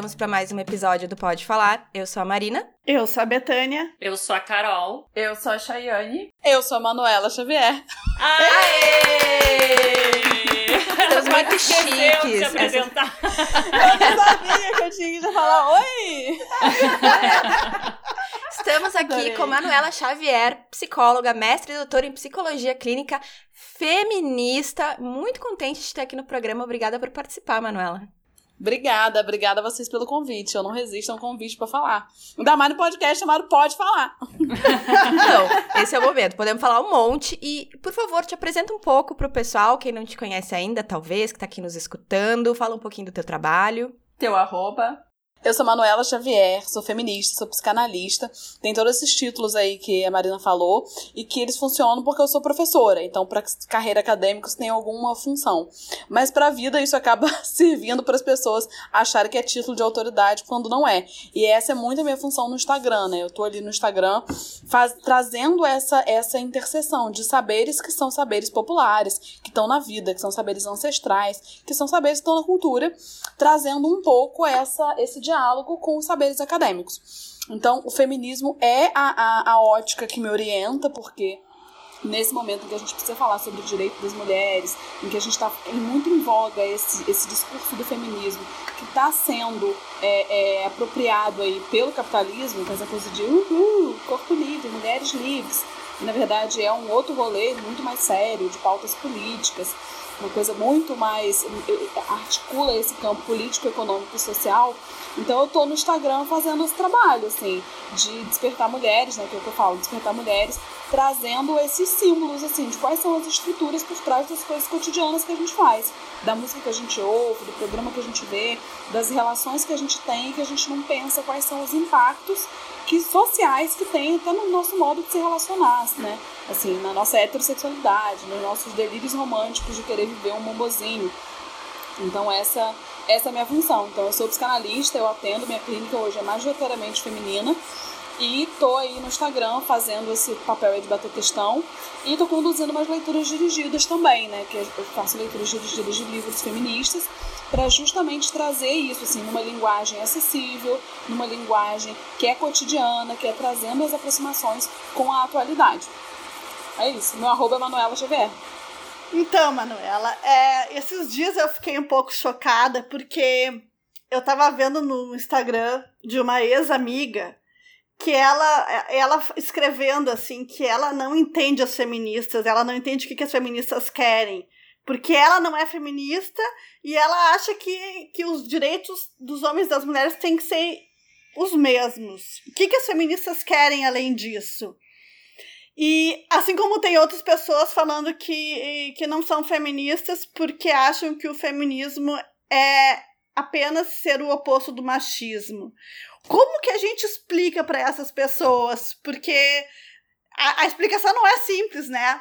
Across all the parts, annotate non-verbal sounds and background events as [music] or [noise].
estamos para mais um episódio do Pode Falar. Eu sou a Marina. Eu sou a Betânia. Eu sou a Carol. Eu sou a Chayane. Eu sou a Manuela Xavier. Aê! Estamos muito chiques. De apresentar. Eu não sabia que eu tinha que falar oi! Estamos aqui Adorei. com Manuela Xavier, psicóloga, mestre e doutora em psicologia clínica, feminista. Muito contente de estar aqui no programa. Obrigada por participar, Manuela. Obrigada, obrigada a vocês pelo convite. Eu não resisto a um convite pra falar. Ainda mais no podcast chamado Pode Falar. [laughs] Então, esse é o momento. Podemos falar um monte. E, por favor, te apresenta um pouco pro pessoal, quem não te conhece ainda, talvez, que tá aqui nos escutando. Fala um pouquinho do teu trabalho. Teu arroba. Eu sou Manuela Xavier, sou feminista, sou psicanalista. Tem todos esses títulos aí que a Marina falou e que eles funcionam porque eu sou professora. Então, para carreira acadêmica, isso tem alguma função. Mas para a vida, isso acaba [laughs] servindo para as pessoas acharem que é título de autoridade quando não é. E essa é muito a minha função no Instagram, né? Eu tô ali no Instagram faz- trazendo essa, essa interseção de saberes que são saberes populares, que estão na vida, que são saberes ancestrais, que são saberes que estão na cultura, trazendo um pouco essa, esse diálogo com os saberes acadêmicos. Então, o feminismo é a, a, a ótica que me orienta, porque nesse momento em que a gente precisa falar sobre o direito das mulheres, em que a gente está muito em voga esse, esse discurso do feminismo que está sendo é, é, apropriado aí pelo capitalismo, com essa coisa de corpo livre, mulheres livres, na verdade é um outro rolê muito mais sério, de pautas políticas, uma coisa muito mais articula esse campo político, econômico e social. Então eu tô no Instagram fazendo esse trabalho, assim, de despertar mulheres, né, que é o que eu falo, despertar mulheres, trazendo esses símbolos, assim, de quais são as estruturas por trás das coisas cotidianas que a gente faz, da música que a gente ouve, do programa que a gente vê, das relações que a gente tem, que a gente não pensa quais são os impactos que sociais que tem até no nosso modo de se relacionar, né? Assim, na nossa heterossexualidade, nos nossos delírios românticos de querer viver um bombozinho. Então essa essa é a minha função. Então eu sou psicanalista, eu atendo, minha clínica hoje é majoritariamente feminina. E tô aí no Instagram fazendo esse papel aí de bater questão. E tô conduzindo umas leituras dirigidas também, né? Que eu faço leituras dirigidas de livros feministas para justamente trazer isso, assim, numa linguagem acessível, numa linguagem que é cotidiana, que é trazendo as aproximações com a atualidade. É isso. Meu arroba é Manuela Xavier. Então, Manuela, é, esses dias eu fiquei um pouco chocada porque eu tava vendo no Instagram de uma ex-amiga que ela, ela escrevendo assim que ela não entende as feministas, ela não entende o que, que as feministas querem. Porque ela não é feminista e ela acha que, que os direitos dos homens e das mulheres têm que ser os mesmos. O que, que as feministas querem além disso? E assim como tem outras pessoas falando que, que não são feministas porque acham que o feminismo é apenas ser o oposto do machismo. Como que a gente explica para essas pessoas? Porque a, a, explicação não é simples, né?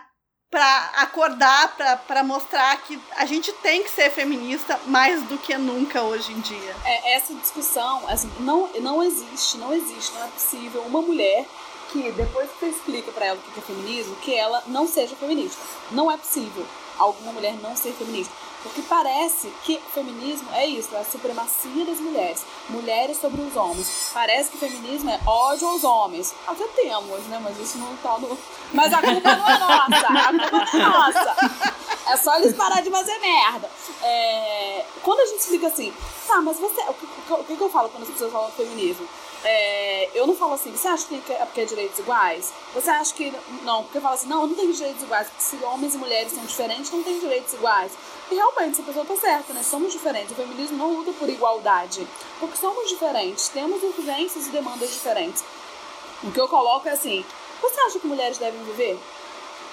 Para acordar, para mostrar que a gente tem que ser feminista mais do que nunca hoje em dia. É, essa discussão assim, não, não existe, não existe, não é possível uma mulher que depois que você explica para ela o que é feminismo, que ela não seja feminista. Não é possível alguma mulher não ser feminista. Porque parece que feminismo é isso, é a supremacia das mulheres. Mulheres sobre os homens. Parece que feminismo é ódio aos homens. Até temos, né? Mas isso não tá no. Mas a culpa não é nossa. A culpa não é nossa. É só eles parar de fazer merda. É... Quando a gente explica assim, tá, mas você. O que, o que eu falo quando as pessoas falam feminismo? É, eu não falo assim, você acha que é porque é direitos iguais? Você acha que. Não, porque eu falo assim, não, não tenho direitos iguais, porque se homens e mulheres são diferentes, não tem direitos iguais. E realmente, essa pessoa tá certa, né? Somos diferentes. O feminismo não luta por igualdade, porque somos diferentes, temos urgências e demandas diferentes. O que eu coloco é assim: você acha que mulheres devem viver?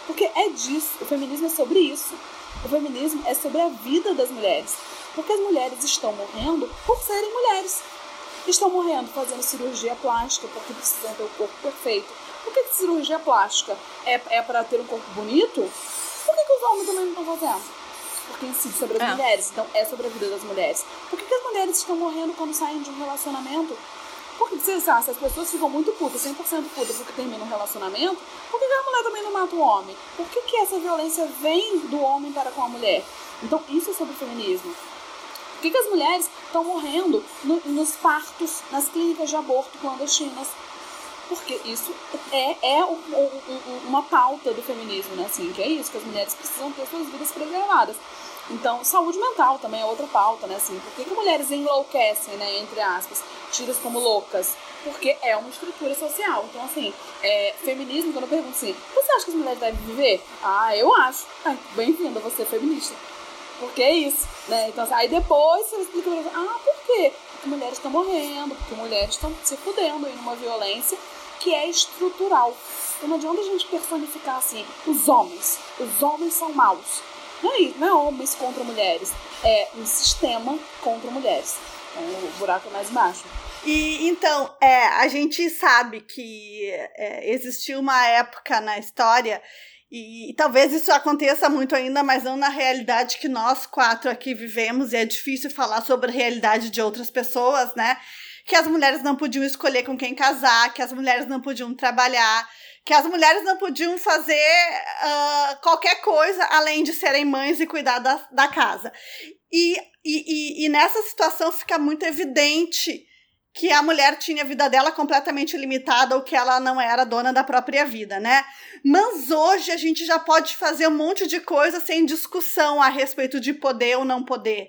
Porque é disso, o feminismo é sobre isso. O feminismo é sobre a vida das mulheres. Porque as mulheres estão morrendo por serem mulheres estão morrendo fazendo cirurgia plástica porque precisam ter o corpo perfeito. Por que, que cirurgia plástica é, é para ter um corpo bonito? Por que, que os homens também não estão fazendo? Porque incide sobre as É. mulheres, então é sobre a vida das mulheres. Por que, que as mulheres estão morrendo quando saem de um relacionamento? Por que, que você sabe, se as pessoas ficam muito putas, 100% putas porque terminam um relacionamento, por que, que a mulher também não mata o homem? Por que, que essa violência vem do homem para com a mulher? Então isso é sobre feminismo. Por que, que as mulheres estão morrendo no, nos partos, nas clínicas de aborto clandestinas? Porque isso é, é um, um, uma pauta do feminismo, né? Assim, que é isso, que as mulheres precisam ter suas vidas preservadas. Então, saúde mental também é outra pauta, né? Assim, por que, que mulheres enlouquecem, né? Entre aspas, tiras como loucas? Porque é uma estrutura social. Então, assim, é, feminismo, quando eu pergunto assim, você acha que as mulheres devem viver? Ah, eu acho. Ah, Bem-vinda, você é feminista. Porque é isso, né? Então, aí depois você explica pra ah, por quê? Porque mulheres estão morrendo, porque mulheres estão se fudendo aí numa violência que é estrutural. Então não adianta a gente personificar assim, os homens. Os homens são maus. Não é não é homens contra mulheres. É um sistema contra mulheres. Então o buraco é mais baixo. E então, é, a gente sabe que é, existiu uma época na história, e, e, talvez isso aconteça muito ainda, mas não na realidade que nós quatro aqui vivemos, e é difícil falar sobre a realidade de outras pessoas, né? Que as mulheres não podiam escolher com quem casar, que as mulheres não podiam trabalhar, que as mulheres não podiam fazer uh, qualquer coisa além de serem mães e cuidar da, da casa. E, e, e, e nessa situação fica muito evidente que a mulher tinha a vida dela completamente limitada ou que ela não era dona da própria vida, né? Mas hoje a gente já pode fazer um monte de coisa sem discussão a respeito de poder ou não poder.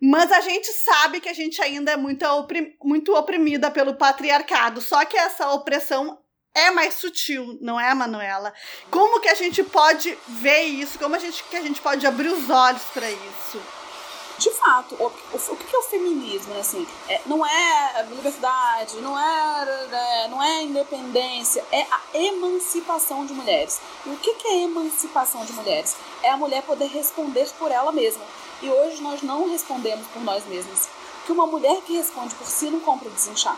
Mas a gente sabe que a gente ainda é muito, oprim muito oprimida pelo patriarcado. Só que essa opressão é mais sutil, não é, Manuela? Como que a gente pode ver isso? Como a gente, que a gente pode abrir os olhos para isso? De fato, o, o, o que é o feminismo, né? Assim, é, não é liberdade, não é, é, não é independência, é a emancipação de mulheres. E o que, que é emancipação de mulheres? É a mulher poder responder por ela mesma. E hoje nós não respondemos por nós mesmas. Que uma mulher que responde por si não compra desinchar.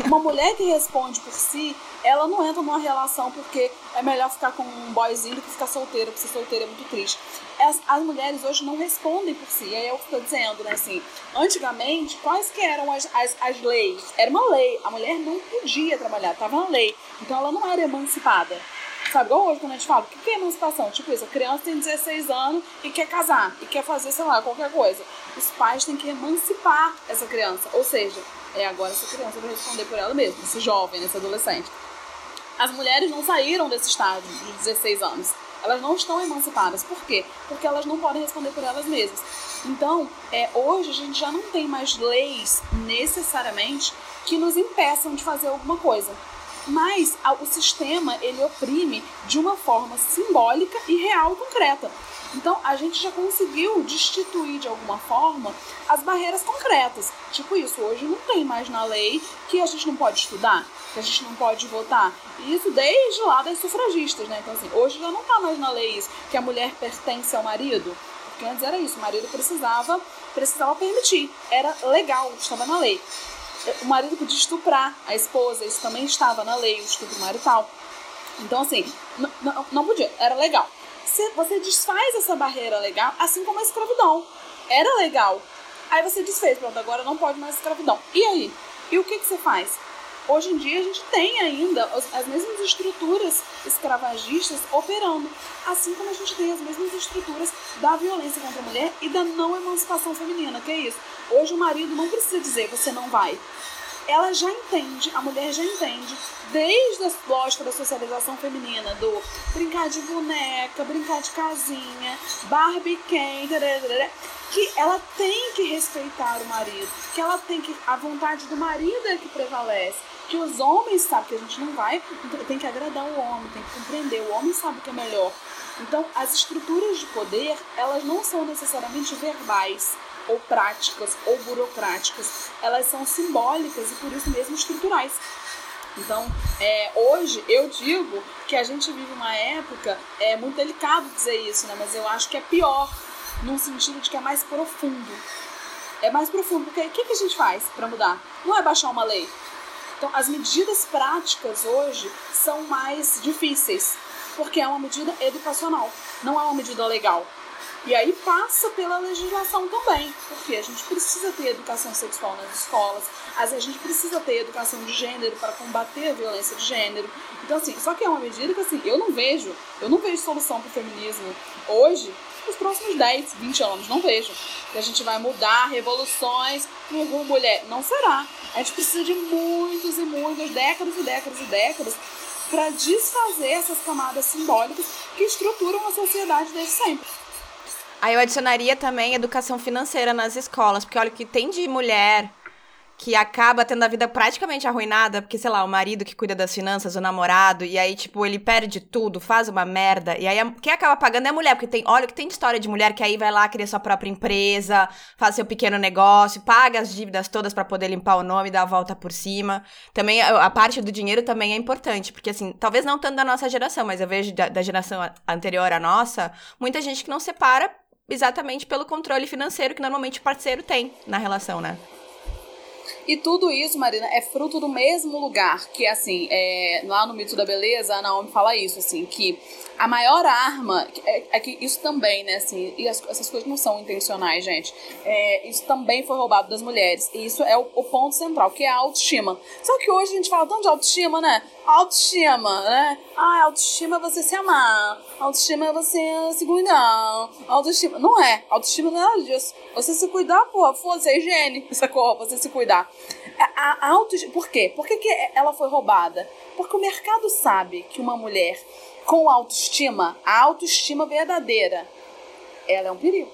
Uma mulher que responde por si, ela não entra numa relação porque é melhor ficar com um boyzinho do que ficar solteira, porque ser solteira é muito triste. As, as mulheres hoje não respondem por si. Aí é eu estou dizendo, né? Assim, antigamente, quais que eram as, as, as leis? Era uma lei. A mulher não podia trabalhar, estava na lei. Então ela não era emancipada. Sabe, igual hoje quando a gente fala, o que é emancipação? Tipo isso, a criança tem 16 anos e quer casar, e quer fazer, sei lá, qualquer coisa. Os pais têm que emancipar essa criança. Ou seja, é agora essa criança vai responder por ela mesma, esse jovem, esse adolescente. As mulheres não saíram desse estágio de 16 anos. Elas não estão emancipadas. Por quê? Porque elas não podem responder por elas mesmas. Então, é, hoje a gente já não tem mais leis necessariamente que nos impeçam de fazer alguma coisa. Mas o sistema ele oprime de uma forma simbólica e real concreta. Então, a gente já conseguiu destituir de alguma forma as barreiras concretas. Tipo isso, hoje não tem mais na lei que a gente não pode estudar, que a gente não pode votar. Isso desde lá das sufragistas, né? Então, assim, hoje já não tá mais na lei isso, que a mulher pertence ao marido. Porque antes era isso, o marido precisava, precisava permitir. Era legal, estava na lei. O marido podia estuprar a esposa, isso também estava na lei, o estupro marital. Então, assim, não podia, era legal você, você desfaz essa barreira legal, assim como a escravidão. Era legal. Aí você desfez, pronto, agora não pode mais escravidão. E aí? E o que, que você faz? Hoje em dia a gente tem ainda as, as mesmas estruturas escravagistas operando, assim como a gente tem as mesmas estruturas da violência contra a mulher e da não emancipação feminina, que é isso. Hoje o marido não precisa dizer você não vai ela já entende, a mulher já entende, desde a lógica da socialização feminina, do brincar de boneca, brincar de casinha, Barbie Ken, que ela tem que respeitar o marido, que ela tem que. A vontade do marido é que prevalece. Que os homens sabem que a gente não vai, tem que agradar o homem, tem que compreender, o homem sabe o que é melhor. Então, as estruturas de poder, elas não são necessariamente verbais ou práticas ou burocráticas, elas são simbólicas e por isso mesmo estruturais. Então, é, hoje eu digo que a gente vive uma época, é muito delicado dizer isso, né? Mas eu acho que é pior, num sentido de que é mais profundo. É mais profundo, porque o que, que a gente faz para mudar? Não é baixar uma lei. Então, as medidas práticas hoje são mais difíceis, porque é uma medida educacional, não é uma medida legal. E aí passa pela legislação também, porque a gente precisa ter educação sexual nas escolas, a gente precisa ter educação de gênero para combater a violência de gênero. Então, assim, só que é uma medida que assim, eu não vejo, eu não vejo solução para o feminismo hoje nos próximos 10 10, 20 anos. Não vejo que a gente vai mudar revoluções. Uhul, mulher. Não será. A gente precisa de muitos e muitas décadas e décadas e décadas para desfazer essas camadas simbólicas que estruturam a sociedade desde sempre. Aí eu adicionaria também educação financeira nas escolas, porque olha o que tem de mulher que acaba tendo a vida praticamente arruinada, porque, sei lá, o marido que cuida das finanças, o namorado, e aí, tipo, ele perde tudo, faz uma merda, e aí quem acaba pagando é a mulher, porque tem, olha, que tem de história de mulher que aí vai lá, cria sua própria empresa, faz seu pequeno negócio, paga as dívidas todas para poder limpar o nome, dar a volta por cima. Também, a, a, parte do dinheiro também é importante, porque, assim, talvez não tanto da nossa geração, mas eu vejo da, da geração anterior à nossa, muita gente que não separa exatamente pelo controle financeiro que normalmente o parceiro tem na relação, né? E tudo isso, Marina, é fruto do mesmo lugar, que assim, é, lá no Mito da Beleza, a Naomi fala isso, assim, que a maior arma, é, é que isso também, né, assim, e as, essas coisas não são intencionais, gente, é, isso também foi roubado das mulheres, e isso é o, o, ponto central, que é a autoestima. Só que hoje a gente fala tanto de autoestima, né, autoestima, né, ah, autoestima é você se amar, autoestima é você se cuidar, autoestima, não é, autoestima não é nada disso, você se cuidar, porra, foda-se, é higiene, [laughs] sacou, você se cuidar. A, a autoestima, por quê? Por que, que ela foi roubada? Porque o mercado sabe que uma mulher com autoestima, a autoestima verdadeira, ela é um perigo.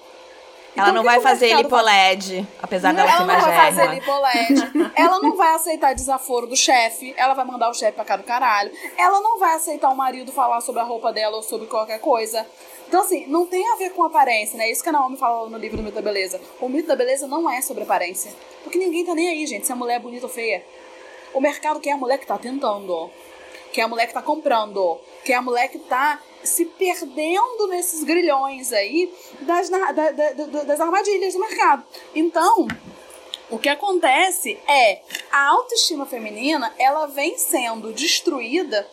Então, ela não vai fazer lipoled, apesar dela ser Ela não vai fazer lipoled. ela não vai aceitar desaforo do chefe. Ela vai mandar o chefe pra cá do caralho. Ela não vai aceitar o marido falar sobre a roupa dela ou sobre qualquer coisa. Então, assim, não tem a ver com aparência, né? Isso que a Naomi fala no livro do Mito da Beleza. O mito da beleza não é sobre aparência. Porque ninguém tá nem aí, gente, se a mulher é bonita ou feia. O mercado quer a mulher que tá tentando que é a mulher que tá comprando, que é a mulher que tá se perdendo nesses grilhões aí das, da, da, das armadilhas do mercado. Então, o que acontece é a autoestima feminina ela vem sendo destruída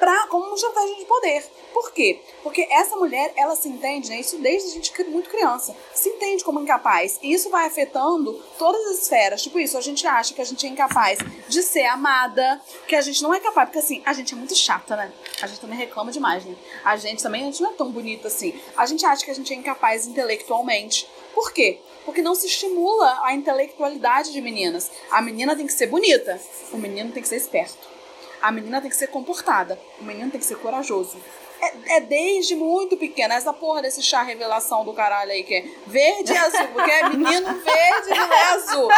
pra, como uma estratégia de poder. Por quê? Porque essa mulher, ela se entende, né, isso desde a gente muito criança, se entende como incapaz. E isso vai afetando todas as esferas. Tipo isso, a gente acha que a gente é incapaz de ser amada, que a gente não é capaz, porque assim, a gente é muito chata, né? A gente também reclama demais, né? A gente também, a gente não é tão bonita assim. A gente acha que a gente é incapaz intelectualmente. Por quê? Porque não se estimula a intelectualidade de meninas. A menina tem que ser bonita, o menino tem que ser esperto. A menina tem que ser comportada, o menino tem que ser corajoso. É, é, desde muito pequena. Essa porra desse chá revelação do caralho aí, que é verde e azul, porque é menino verde e mulher azul.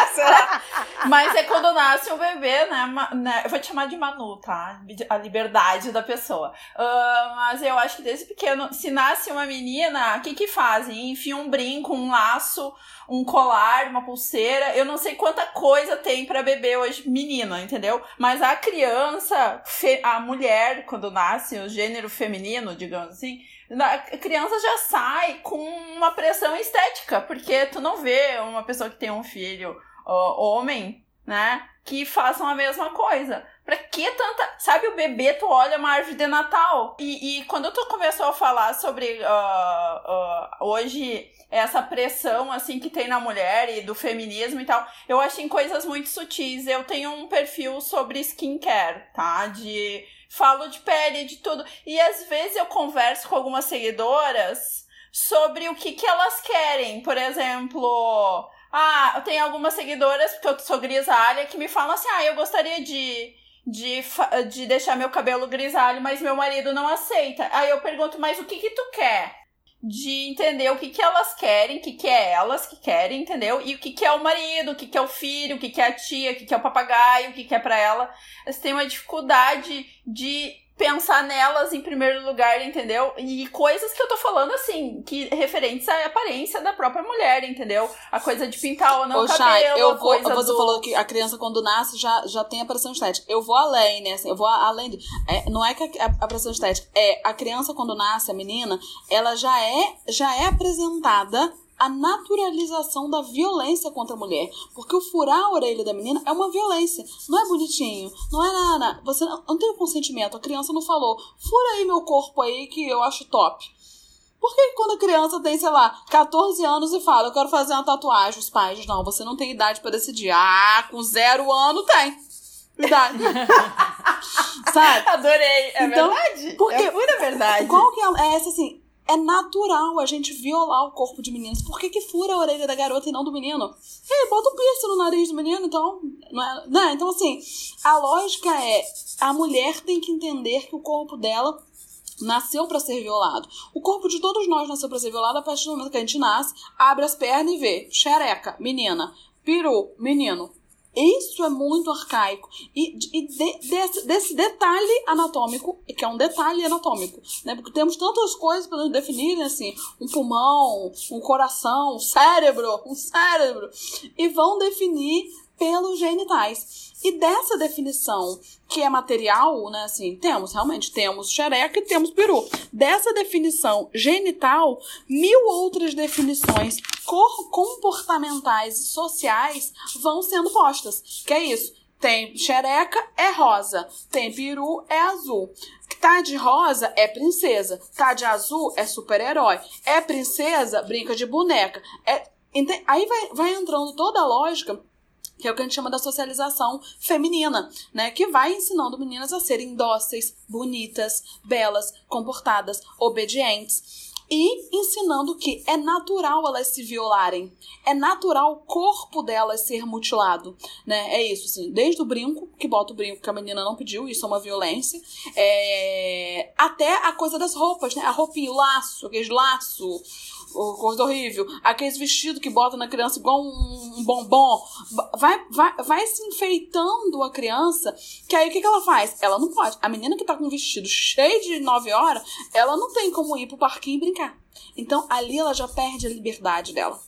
[laughs] Mas é quando nasce um bebê, né, né? Eu vou te chamar de Manu, tá? A liberdade da pessoa. Uh, mas eu acho que desde pequeno, se nasce uma menina, o que que fazem? Enfia um brinco, um laço, um colar, uma pulseira. Eu não sei quanta coisa tem para bebê hoje, menina, entendeu? Mas a criança, a mulher, quando nasce, o gênero feminino, digamos assim, a criança já sai com uma pressão estética, porque tu não vê uma pessoa que tem um filho uh, homem, né, que façam a mesma coisa. Pra que tanta. Sabe, o bebê, tu olha uma árvore de Natal. E, e quando tu começou a falar sobre uh, uh, hoje essa pressão assim que tem na mulher e do feminismo e tal, eu achei coisas muito sutis. Eu tenho um perfil sobre skincare, tá? De falo de pele, de tudo. E às vezes eu converso com algumas seguidoras sobre o que que elas querem. Por exemplo, ah, eu tenho algumas seguidoras, porque eu sou grisalha, que me falam assim: "Ah, eu gostaria de de, de deixar meu cabelo grisalho, mas meu marido não aceita. Aí eu pergunto, mas o que que tu quer? de entender o que, que elas querem, o que, que é elas que querem, entendeu? E o que, que é o marido, o que, que é o filho, o que, que é a tia, o que, que é o papagaio, o que, que é para ela. Elas têm uma dificuldade de pensar nelas em primeiro lugar, entendeu? E coisas que eu tô falando assim, que referentes à aparência da própria mulher, entendeu? A coisa de pintar ou não Ô, cabelo, Chay, eu vou, Você do... falou que a criança quando nasce já, já tem a pressão estética. Eu vou além, né? Assim, eu vou além de, é, não é que a, a, pressão estética é a criança quando nasce, a menina, ela já é já é apresentada a naturalização da violência contra a mulher. Porque o furar a orelha da menina é uma violência. Não é bonitinho. Não é nada. Você não, não tem o consentimento. A criança não falou, fura aí meu corpo aí que eu acho top. Por que quando a criança tem, sei lá, 14 anos e fala, eu quero fazer uma tatuagem, os pais, não, você não tem idade para decidir. Ah, com zero ano tem. Idade. [laughs] Sabe? Adorei. É então, verdade. Porque, é pura verdade. Qual que é, é essa, assim, é natural a gente violar o corpo de meninos. Por que, que fura a orelha da garota e não do menino? Ei, bota um piercing no nariz do menino, então. Não é, não, então, assim, a lógica é: a mulher tem que entender que o corpo dela nasceu para ser violado. O corpo de todos nós nasceu para ser violado a partir do momento que a gente nasce, abre as pernas e vê xereca, menina, peru, menino. Isso é muito arcaico. E, e de, desse, desse, detalhe anatômico, que é um detalhe anatômico, né? Porque temos tantas coisas para nos definir, assim, um pulmão, um coração, um cérebro, um cérebro, e vão definir pelos genitais. E dessa definição, que é material, né, assim, temos, realmente, temos xereca e temos peru. Dessa definição genital, mil outras definições comportamentais e sociais vão sendo postas. Que é isso? Tem xereca, é rosa. Tem peru, é azul. Tá de rosa, é princesa. Tá de azul, é super-herói. É princesa, brinca de boneca. É, aí vai, vai entrando toda a lógica que é o que a gente chama da socialização feminina, né? Que vai ensinando meninas a serem dóceis, bonitas, belas, comportadas, obedientes. E ensinando que é natural elas se violarem. É natural o corpo delas ser mutilado. Né? É isso, assim. Desde o brinco, que bota o brinco que a menina não pediu, isso é uma violência. É... Até a coisa das roupas, né? A roupinha, o laço, aquele laço coisa horrível, aqueles vestidos que bota na criança igual um, um bombom, vai, vai, vai se enfeitando a criança, que aí o que, que ela faz? Ela não pode. A menina que tá com um vestido cheio de 9 horas, ela não tem como ir pro parquinho e brincar. Então ali ela já perde a liberdade dela.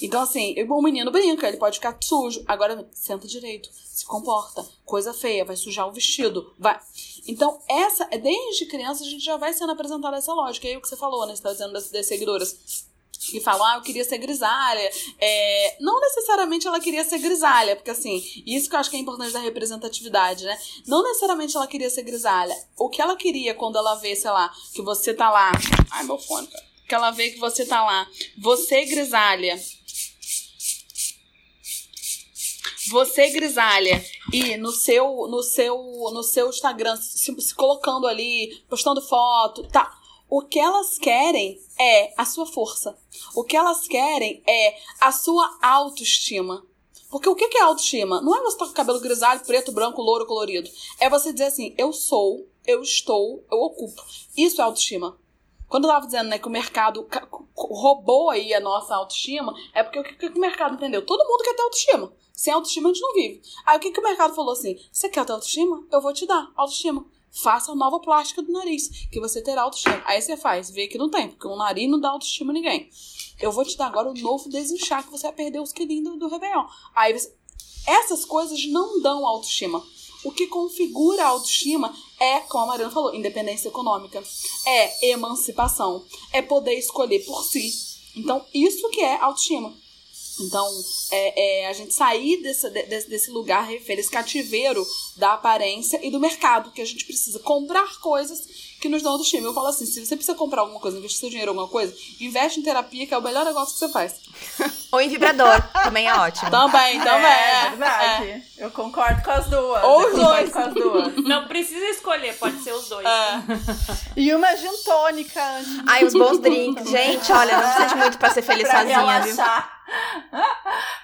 Então, assim, o menino brinca, ele pode ficar sujo. Agora, senta direito, se comporta. Coisa feia, vai sujar o vestido. vai. Então, essa, desde criança, a gente já vai sendo apresentada essa lógica. Aí o que você falou, né? Você tá dizendo das, das seguidoras que falam, ah, eu queria ser grisalha. É, não necessariamente ela queria ser grisalha, porque assim, isso que eu acho que é importante da representatividade, né? Não necessariamente ela queria ser grisalha. O que ela queria quando ela vê, sei lá, que você tá lá. Ai, meu fone. Que ela vê que você tá lá. Você, grisalha, você, grisalha, e no seu, no seu, no seu Instagram, se, se colocando ali, postando foto, tá. O que elas querem é a sua força. O que elas querem é a sua autoestima. Porque o que é autoestima? Não é você estar tá com cabelo grisalho, preto, branco, louro, colorido. É você dizer assim: eu sou, eu estou, eu ocupo. Isso é autoestima. Quando eu tava dizendo né, que o mercado roubou aí a nossa autoestima, é porque o que, que o mercado entendeu? Todo mundo quer ter autoestima. Sem autoestima a gente não vive. Aí o que, que o mercado falou assim? Você quer ter autoestima? Eu vou te dar autoestima. Faça a nova plástica do nariz, que você terá autoestima. Aí você faz, vê que não tem, porque o nariz não dá autoestima a ninguém. Eu vou te dar agora o novo desinchar, que você vai perder os quilinhos do, do Réveillon. Aí você... Essas coisas não dão autoestima. O que configura a autoestima é, como a Mariana falou, independência econômica, é emancipação, é poder escolher por si. Então, isso que é autoestima. Então, é, é, a gente sair desse, desse, desse lugar, esse cativeiro da aparência e do mercado, que a gente precisa comprar coisas que nos dão autoestima. Eu falo assim: se você precisa comprar alguma coisa, investir seu dinheiro em alguma coisa, investe em terapia, que é o melhor negócio que você faz. [laughs] Ou em vibrador, também é ótimo. Também, também. É, é verdade. É. Eu concordo com as duas. Ou os dois. Com as duas. [laughs] Não precisa escolher, pode ser os dois. É. E uma gin tônica. Ai, os bons drinks. Gente, olha, não precisa de muito pra ser feliz [laughs] pra sozinha, relaxar. viu?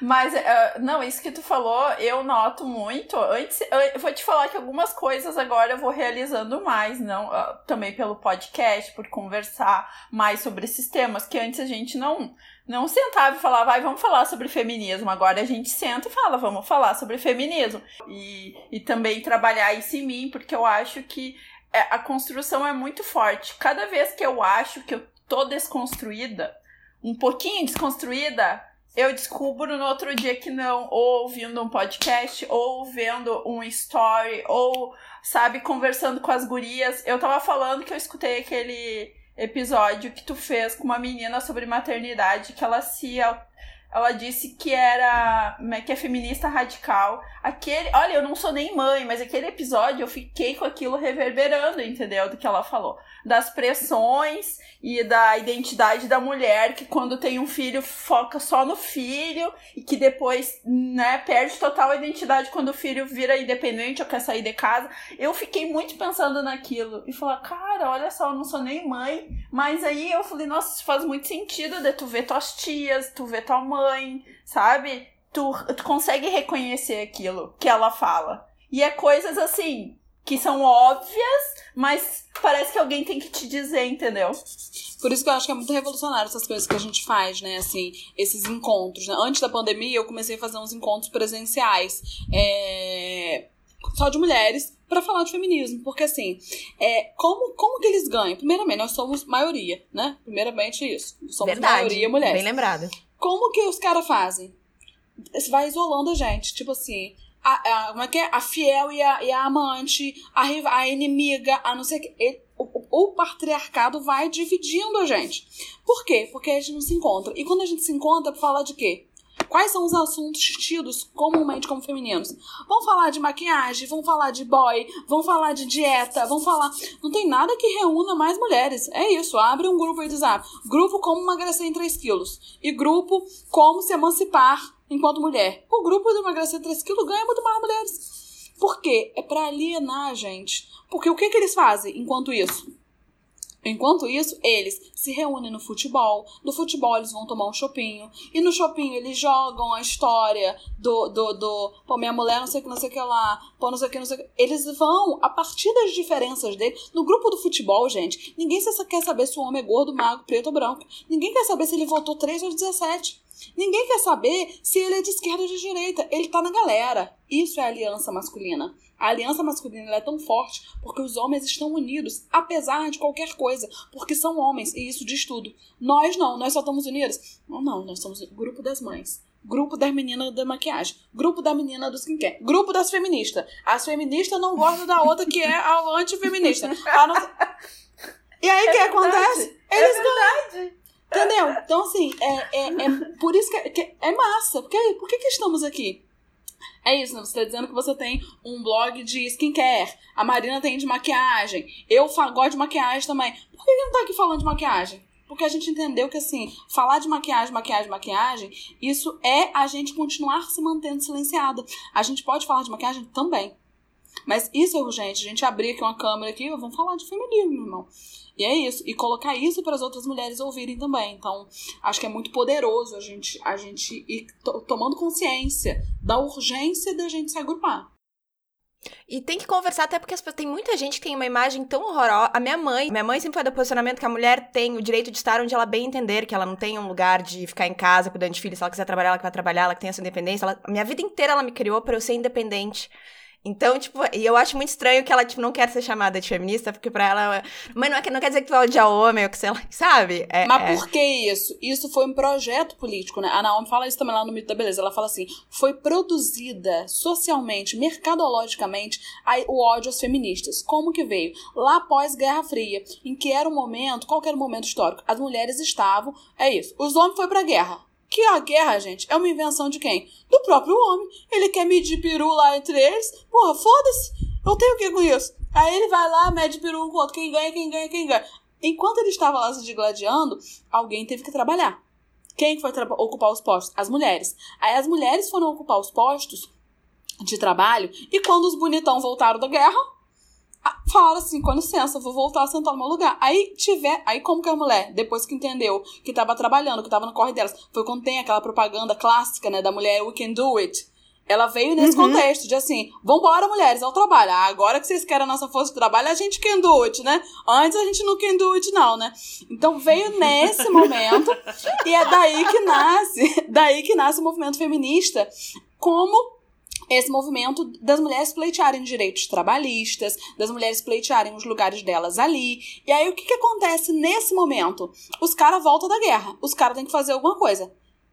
Mas, uh, não, isso que tu falou, eu noto muito. Antes, eu vou te falar que algumas coisas agora eu vou realizando mais, não? Também pelo podcast, por conversar mais sobre esses temas, que antes a gente não, não sentava e falava, vai, vamos falar sobre feminismo. Agora a gente senta e fala, vamos falar sobre feminismo. E, e também trabalhar isso em mim, porque eu acho que é, a construção é muito forte. Cada vez que eu acho que eu tô desconstruída, um pouquinho desconstruída, eu descubro no outro dia que não, ou ouvindo um podcast, ou vendo um story, ou, sabe, conversando com as gurias. Eu tava falando que eu escutei aquele episódio que tu fez com uma menina sobre maternidade, que ela se ela disse que era que é feminista radical. Aquele, olha, eu não sou nem mãe, mas aquele episódio eu fiquei com aquilo reverberando, entendeu? Do que ela falou. Das pressões e da identidade da mulher que quando tem um filho foca só no filho e que depois, né, perde total a identidade quando o filho vira independente ou quer sair de casa. Eu fiquei muito pensando naquilo e falar, cara, olha só, eu não sou nem mãe, mas aí eu falei, nossa, isso faz muito sentido de tu ver tuas tias, tu ver tua mãe, sabe? Tu, tu consegue reconhecer aquilo que ela fala. E é coisas assim, que são óbvias, mas parece que alguém tem que te dizer, entendeu? Por isso que eu acho que é muito revolucionário essas coisas que a gente faz, né? Assim, esses encontros. Né? Antes da pandemia, eu comecei a fazer uns encontros presenciais. É... Só de mulheres para falar de feminismo, porque assim, é, como, como que eles ganham? Primeiramente, nós somos maioria, né? Primeiramente isso, somos Verdade, maioria mulheres. Bem lembrado. Como que os caras fazem? Vai isolando a gente, tipo assim, a, a, como é que é? A fiel e a, e a amante, a, a inimiga, a não sei que. O, o, patriarcado vai dividindo a gente. Por quê? Porque a gente não se encontra. E quando a gente se encontra, fala de quê? Quais são os assuntos tidos comumente como femininos? Vão falar de maquiagem, vão falar de boy, vão falar de dieta, vão falar. Não tem nada que reúna mais mulheres. É isso. Abre um grupo aí do zap. Grupo como emagrecer em 3 quilos. E grupo como se emancipar enquanto mulher. O grupo de emagrecer 3 quilos ganha muito mais mulheres. Por quê? É para alienar a gente. Porque o que, que eles fazem enquanto isso? Enquanto isso, eles se reúnem no futebol. No futebol, eles vão tomar um chopinho. E no chopinho, eles jogam a história do. do, do pô, minha mulher não sei o que, não sei o que lá. Pô, não sei o que, não sei o que. Eles vão, a partir das diferenças dele. No grupo do futebol, gente, ninguém quer saber se o homem é gordo, magro, preto ou branco. Ninguém quer saber se ele votou 3 ou 17. Ninguém quer saber se ele é de esquerda ou de direita. Ele tá na galera. Isso é aliança masculina. A aliança masculina é tão forte porque os homens estão unidos, apesar de qualquer coisa, porque são homens, e isso diz tudo. Nós não, nós só estamos unidos. Não, não, nós somos o grupo das mães. Grupo das meninas da maquiagem. Grupo da menina do skincare. Grupo das feministas. As feministas não gostam da outra que é a antifeminista. A E aí o é que acontece? É Eles é verdade. Entendeu? Então, assim, é, é, é por isso que, que é massa. Porque, por que, que estamos aqui? [laughs] É isso, né? Você tá dizendo que você tem um blog de skincare. A Marina tem de maquiagem. Eu gosto de maquiagem também. Por que, não tá aqui falando de maquiagem? Porque a gente entendeu que, assim, falar de maquiagem, maquiagem, maquiagem, isso é a gente continuar se mantendo silenciada. A gente pode falar de maquiagem também. Mas isso é urgente. A gente abrir aqui uma câmera aqui, vamos falar de feminismo, meu irmão. E é isso. E colocar isso para as outras mulheres ouvirem também. Então, acho que é muito poderoso a gente, a gente ir tomando consciência da urgência da gente se agrupar. E tem que conversar até porque tem muita gente que tem uma imagem tão horrorosa. A minha mãe, minha mãe sempre foi do posicionamento que a mulher tem o direito de estar onde ela bem entender, que ela não tem um lugar de ficar em casa cuidando de filhos, se ela quiser trabalhar, ela vai trabalhar, ela tem essa independência. Ela, a minha vida inteira ela me criou para eu ser independente. Então, tipo, e eu acho muito estranho que ela, tipo, não quer ser chamada de feminista, porque pra ela. Mas não, é, não quer dizer que tu vai odiar homem, ou que sei lá, sabe? É, Mas é... por que isso? Isso foi um projeto político, né? A Naomi fala isso também lá no Mito da Beleza. Ela fala assim: foi produzida socialmente, mercadologicamente, o ódio às feministas. Como que veio? Lá após Guerra Fria, em que era um momento, qual era o momento histórico? As mulheres estavam. É isso. Os homens foram pra guerra que a guerra, gente, é uma invenção de quem? Do próprio homem. Ele quer medir peru lá entre eles. Porra, foda-se. Eu tenho o que com isso? Aí ele vai lá, mede peru um com o outro. Quem ganha, quem ganha, quem ganha. Enquanto ele estava lá se digladiando, alguém teve que trabalhar. Quem foi ocupar os postos? As mulheres. Aí as mulheres foram ocupar os postos de trabalho e quando os bonitão voltaram da guerra, fala assim, com licença, vou voltar a sentar no meu lugar. Aí tiver, aí como que a mulher, depois que entendeu que tava trabalhando, que tava no corre delas, foi quando tem aquela propaganda clássica, né, da mulher We Can Do It. Ela veio nesse uhum. contexto de assim, vambora, mulheres, ao trabalho. Ah, agora que vocês querem a nossa força de trabalho, a gente can do it, né? Antes a gente não can do it, não, né? Então veio nesse [laughs] momento, e é daí que nasce, [laughs] daí que nasce o movimento feminista como esse movimento das mulheres pleitearem direitos trabalhistas, das mulheres pleitearem os lugares delas ali. E aí o que, que acontece nesse momento? Os caras voltam da guerra, os caras têm que fazer alguma coisa.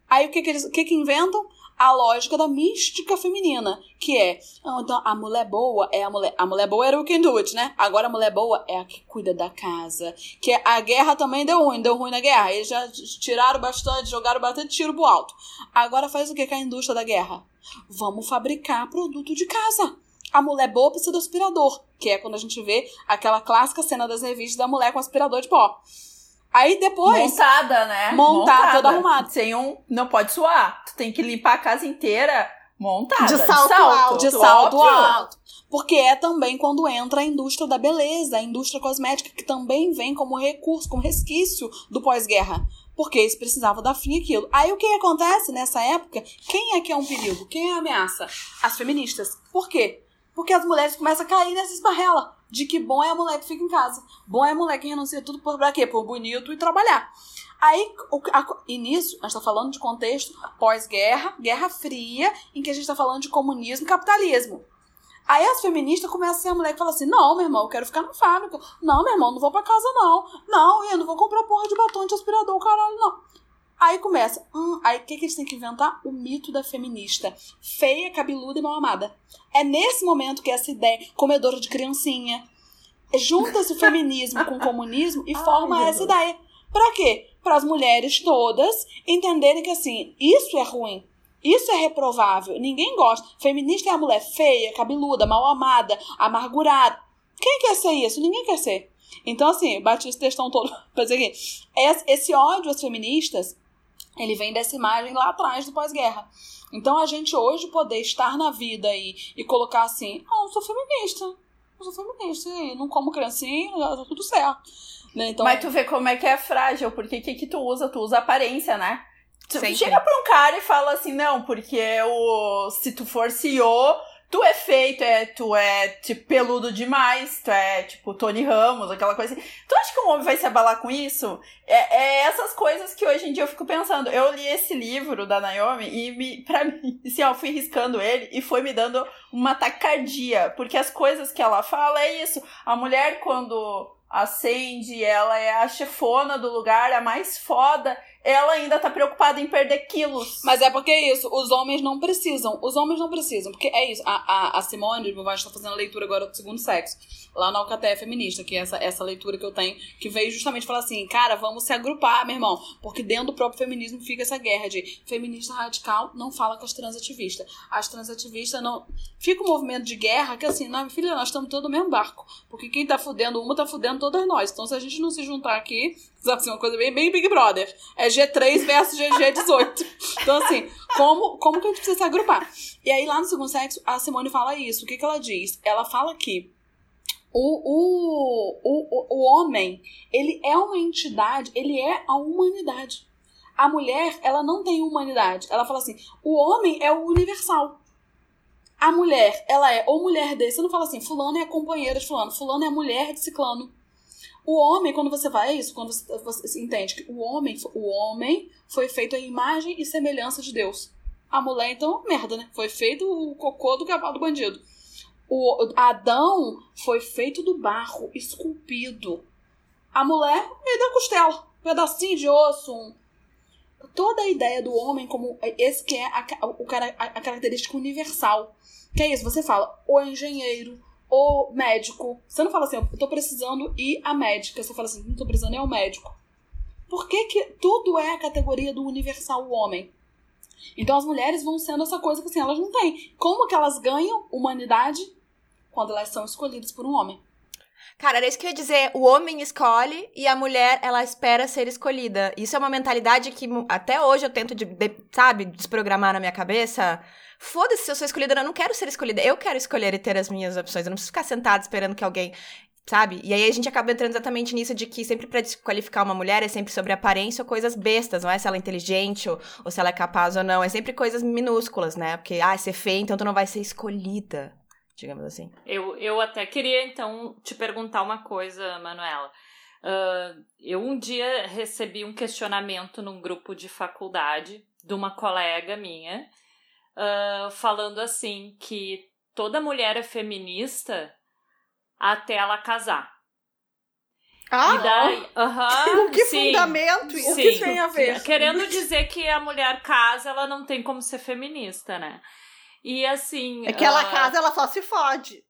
Aí o que que, eles, o que que inventam? A lógica da mística feminina, que é, ah, então, a mulher boa é a mulher, a mulher boa era o quem do it, né? Agora a mulher boa é a que cuida da casa, que a guerra também deu ruim, deu ruim na guerra, eles já tiraram bastante, jogaram bastante tiro pro alto. Agora faz o que com a indústria da guerra? Vamos fabricar produto de casa. A mulher boa precisa do aspirador, que é quando a gente vê aquela clássica cena das revistas da mulher com aspirador de pó. Aí depois. Montada, né? Montada, toda arrumada. Sem um. Não pode suar. Tu tem que limpar a casa inteira montada. De salto alto. De salto alto. Porque é também quando entra a indústria da beleza, a indústria cosmética, que também vem como recurso, como resquício do pós-guerra. Porque eles precisavam dar fim àquilo. Aí o que acontece nessa época? Quem é que é um perigo? Quem é a ameaça? As feministas. Por quê? Porque as mulheres começam a cair nessa esparrela de que bom é a mulher que fica em casa. Bom é a mulher que renuncia tudo por pra quê? Por bonito e trabalhar. Aí, o, a, e nisso, a gente tá falando de contexto pós-guerra, Guerra Fria, em que a gente tá falando de comunismo e capitalismo. Aí as feministas começam a ser a mulher que fala assim: não, meu irmão, eu quero ficar na fábrica. Não, meu irmão, não vou pra casa, não. Não, eu não vou comprar porra de batom de aspirador, caralho, não. Aí começa, hum, aí o que, que eles têm que inventar? O mito da feminista. Feia, cabeluda e mal amada. É nesse momento que essa ideia, comedora de criancinha, junta-se o feminismo com o comunismo e [laughs] forma Ai, essa ideia. Pra quê? Para as mulheres todas entenderem que assim, isso é ruim. Isso é reprovável. Ninguém gosta. Feminista é a mulher feia, cabeluda, mal amada, amargurada. Quem quer ser isso? Ninguém quer ser. Então, assim, bati esse textão todo pra dizer que esse ódio às feministas, ele vem dessa imagem lá atrás do pós-guerra. Então, a gente hoje poder estar na vida e, e colocar assim, ah, eu sou feminista. Eu sou feminista, e não como criancinha, tá tudo certo. Né? Então, Mas tu vê como é que é frágil, porque o que, que tu usa? Tu usa aparência, né? Tu Sempre. chega pra um cara e fala assim, não, porque o, se tu for CEO, tu é feito, é, tu é tipo peludo demais, tu é tipo Tony Ramos, aquela coisa assim. Tu acha que um homem vai se abalar com isso? É, é essas coisas que hoje em dia eu fico pensando. Eu li esse livro da Naomi e me, pra [laughs] mim, assim, ó, eu fui riscando ele e foi me dando uma taquicardia, porque as coisas que ela fala é isso. A mulher quando acende, ela é a chefona do lugar, a mais foda, ela ainda tá preocupada em perder quilos. Mas é porque é isso, os homens não precisam. Os homens não precisam, porque é isso. A, a, a Simone de Beauvoir está fazendo a leitura agora do segundo sexo, lá na Alcaté Feminista, que é essa, essa leitura que eu tenho, que veio justamente falar assim, cara, vamos se agrupar, meu irmão. Porque dentro do próprio feminismo fica essa guerra de feminista radical não fala com as transativistas. As transativistas não. Fica um movimento de guerra que assim, minha filha, nós estamos todos no mesmo barco. Porque quem tá fudendo uma tá fudendo todas nós. Então se a gente não se juntar aqui, sabe assim, uma coisa bem, bem Big Brother. É G3 versus GG18. Então, assim, como, como que a gente precisa se agrupar? E aí, lá no segundo sexo, a Simone fala isso. O que, que ela diz? Ela fala que o, o, o, o homem, ele é uma entidade, ele é a humanidade. A mulher, ela não tem humanidade. Ela fala assim: o homem é o universal. A mulher, ela é ou mulher desse. Você não fala assim, fulano é companheira de fulano, fulano é mulher de ciclano. O homem, quando você vai isso, quando você, você entende que o homem, o homem foi feito à imagem e semelhança de Deus. A mulher, então, merda, né? Foi feito o cocô do cavalo do bandido. O Adão foi feito do barro, esculpido. A mulher é da costela, um pedacinho de osso, um... Toda a ideia do homem como esse que é a, o, a, a característica universal. Que é isso, você fala o engenheiro, o médico. Você não fala assim, eu tô precisando ir à médica. Você fala assim, não tô precisando ir ao médico. Por que, que tudo é a categoria do universal o homem? Então as mulheres vão sendo essa coisa que assim, elas não têm. Como que elas ganham humanidade quando elas são escolhidas por um homem? Cara, era isso que eu ia dizer. O homem escolhe e a mulher, ela espera ser escolhida. Isso é uma mentalidade que até hoje eu tento, de, de- sabe, desprogramar na minha cabeça. Foda-se se eu sou escolhida, eu não quero ser escolhida. Eu quero escolher e ter as minhas opções. Eu não preciso ficar sentada esperando que alguém. Sabe? E aí a gente acaba entrando exatamente nisso de que sempre pra desqualificar uma mulher é sempre sobre aparência ou coisas bestas, não é se ela é inteligente ou, ou se ela é capaz ou não. É sempre coisas minúsculas, né? Porque, ah, ser feia, então tu não vai ser escolhida. Digamos assim. Eu, eu até queria, então, te perguntar uma coisa, Manuela. Ah, eu um dia recebi um questionamento num grupo de faculdade de uma colega minha, ah, falando assim que toda mulher é feminista até ela casar. Ah, e daí, [laughs] que sim. fundamento isso? O que tem a ver? Querendo dizer que a mulher casa, ela não tem como ser feminista, né? E assim. É que ela ah, casa, ela só se fode.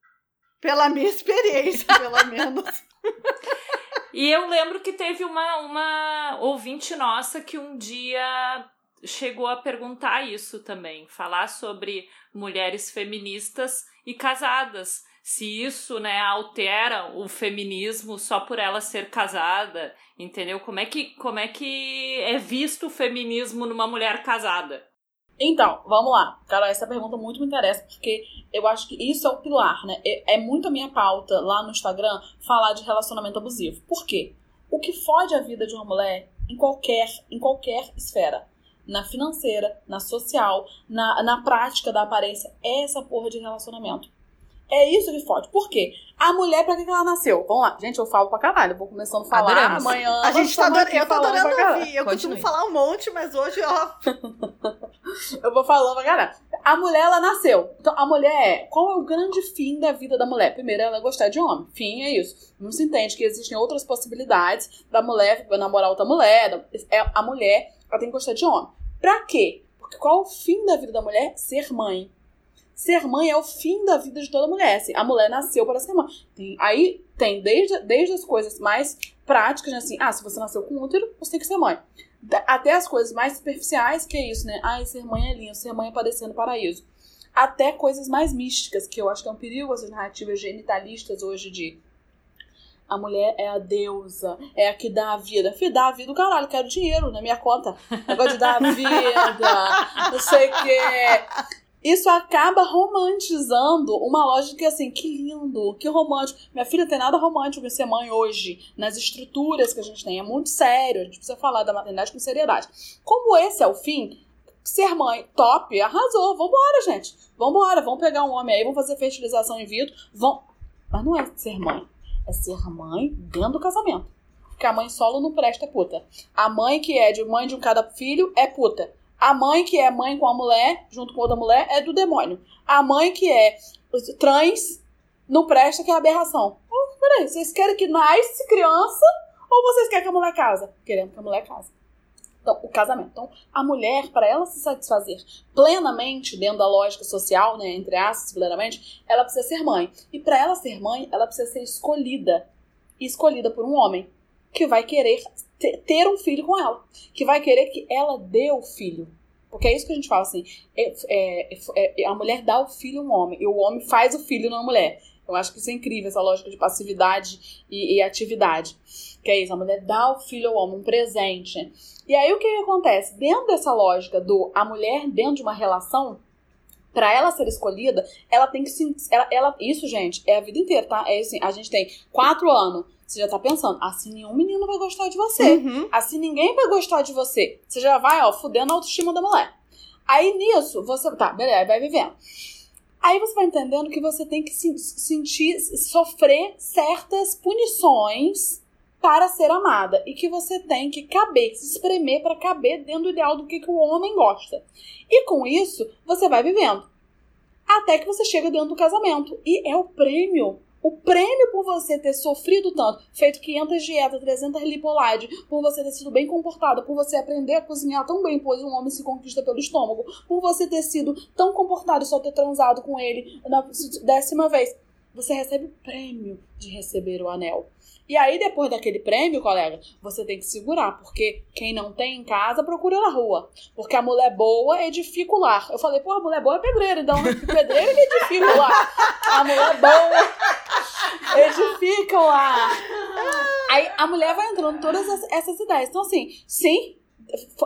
Pela minha experiência, pelo [laughs] menos. E eu lembro que teve uma, uma ouvinte nossa que um dia chegou a perguntar isso também, falar sobre mulheres feministas e casadas. Se isso, né, altera o feminismo só por ela ser casada, entendeu? Como é que, como é, que é visto o feminismo numa mulher casada? Então, vamos lá. Cara, essa pergunta muito me interessa, porque eu acho que isso é o pilar, né? É, é muito a minha pauta lá no Instagram falar de relacionamento abusivo. Por quê? O que fode a vida de uma mulher em qualquer, em qualquer esfera, na financeira, na social, na, na prática da aparência, é essa porra de relacionamento. É isso que fode. Por quê? A mulher, pra que ela nasceu? Vamos lá. Gente, eu falo pra caralho. Eu vou começando a falar Adoramos. amanhã. A gente tá adorando, eu tô adorando ouvir. Eu Continue. costumo falar um monte, mas hoje, ó. [laughs] Eu vou falando pra caralho. A mulher, ela nasceu. Então, a mulher é. Qual é o grande fim da vida da mulher? Primeiro, ela é gostar de homem. Fim é isso. Não se entende que existem outras possibilidades da mulher namorar outra mulher. é- A mulher, ela tem que gostar de homem. Pra quê? Porque qual é o fim da vida da mulher? Ser mãe. Ser mãe é o fim da vida de toda mulher. Assim, a mulher nasceu para ser mãe. Tem- aí tem desde, desde as coisas mais práticas, né, assim, ah, se você nasceu com útero, você tem que ser mãe. Até as coisas mais superficiais, que é isso, né? Ai, ser mãe é lindo, ser mãe é padecer no paraíso. Até coisas mais místicas, que eu acho que é um perigo essas narrativas genitalistas hoje de a mulher é a deusa, é a que dá a vida. Filho, dá a vida, o caralho, quero dinheiro na minha conta. Negócio de dar a [laughs] vida, não sei o quê. Isso acaba romantizando uma lógica assim, que lindo, que romântico. Minha filha tem nada romântico em ser mãe hoje, nas estruturas que a gente tem. É muito sério, a gente precisa falar da maternidade com seriedade. Como esse é o fim, ser mãe, top, arrasou. Vambora, gente. Vambora, vamos pegar um homem aí, vamos fazer fertilização in vitro. Vão... Mas não é ser mãe, é ser mãe dentro do casamento. Porque a mãe solo não presta, é puta. A mãe que é de mãe de um cada filho é puta. A mãe que é mãe com a mulher, junto com outra mulher, é do demônio. A mãe que é trans não presta, que é aberração. Peraí, vocês querem que nasce criança ou vocês querem que a mulher casa? Querendo que a mulher casa. Então, o casamento. Então, a mulher, para ela se satisfazer plenamente dentro da lógica social, né, entre aspas, plenamente, ela precisa ser mãe. E para ela ser mãe, ela precisa ser escolhida. Escolhida por um homem que vai querer ter um filho com ela. Que vai querer que ela dê o filho. Porque é isso que a gente fala assim: é- é- é- é- a mulher dá o filho a um homem, e o homem faz o filho na mulher. Eu acho que isso é incrível, essa lógica de passividade e, e atividade. Que é isso, a mulher dá o filho ao homem, um presente. E aí o que, que acontece? Dentro dessa lógica do a mulher dentro de uma relação, para ela ser escolhida, ela tem que se. Ela, ela- isso, gente, é a vida inteira, tá? É assim, a gente tem quatro anos. Você já tá pensando, assim nenhum menino vai gostar de você. Uhum. Assim ninguém vai gostar de você. Você já vai, ó, fudendo a autoestima da mulher. Aí nisso, você. Tá, beleza, vai vivendo. Aí você vai entendendo que você tem que se- sentir, sofrer certas punições para ser amada. E que você tem que caber, se espremer para caber dentro do ideal do que, que o homem gosta. E com isso, você vai vivendo. Até que você chega dentro do casamento. E é o prêmio. O prêmio por você ter sofrido tanto, feito 500 dietas, 300 lipolade, por você ter sido bem comportada, por você aprender a cozinhar tão bem, pois um homem se conquista pelo estômago, por você ter sido tão comportado e só ter transado com ele na décima vez. Você recebe o prêmio de receber o anel. E aí, depois daquele prêmio, colega, você tem que segurar, porque quem não tem em casa, procura na rua. Porque a mulher boa edifica o lar. Eu falei, pô, a mulher boa é pedreira, então né? pedreiro que edifica o lar. A mulher boa edifica o lar. Aí a mulher vai entrando todas as- essas ideias. Então, assim, sim,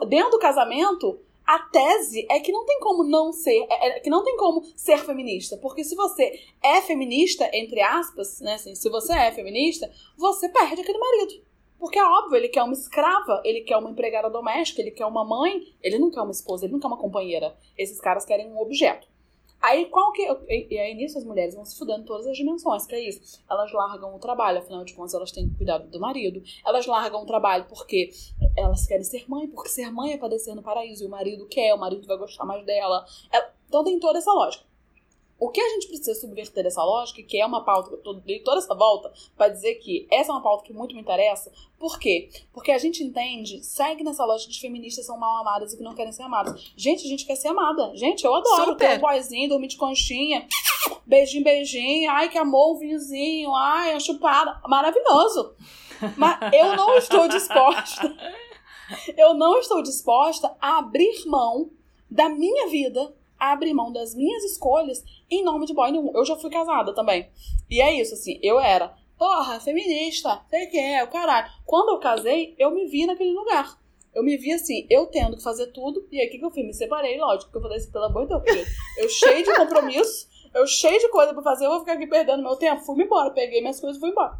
dentro do casamento, a tese é que não tem como não ser, é- é que não tem como ser feminista. Porque se você é feminista, entre aspas, né, assim, se você é feminista, você perde aquele marido. Porque é óbvio, ele quer uma escrava, ele quer uma empregada doméstica, ele quer uma mãe, ele não quer uma esposa, ele não quer uma companheira. Esses caras querem um objeto. Aí qual que. E, e aí nisso as mulheres vão se fudendo em todas as dimensões, que é isso. Elas largam o trabalho, afinal de contas, elas têm que cuidar do marido. Elas largam o trabalho porque elas querem ser mãe, porque ser mãe é padecer no paraíso, e o marido quer, o marido vai gostar mais dela. Ela- Então tem toda essa lógica. O que a gente precisa subverter essa lógica, que é uma pauta que eu dei toda essa volta para dizer que essa é uma pauta que muito me interessa. Por quê? Porque a gente entende, segue nessa lógica de feministas são mal amadas e que não querem ser amadas. Gente, a gente quer ser amada. Gente, eu adoro Super. ter um boyzinho, dormir de conchinha, beijinho, beijinho, ai que amor, um vinhozinho, ai, a chupada. Maravilhoso. Mas eu não estou disposta. Eu não estou disposta a abrir mão da minha vida, abrir mão das minhas escolhas em nome de boy nenhum. Eu já fui casada também. E é isso, assim, eu era, porra, feminista, sei que é, o caralho. Quando eu casei, eu me vi naquele lugar. Eu me vi assim, eu tendo que fazer tudo, e aí o que, que eu fiz? Me separei, lógico, que eu falei assim, pelo amor de Deus, porque eu cheio de compromisso, eu cheio de coisa pra fazer, eu vou ficar aqui perdendo meu tempo. Fui-me embora, peguei minhas coisas e fui embora.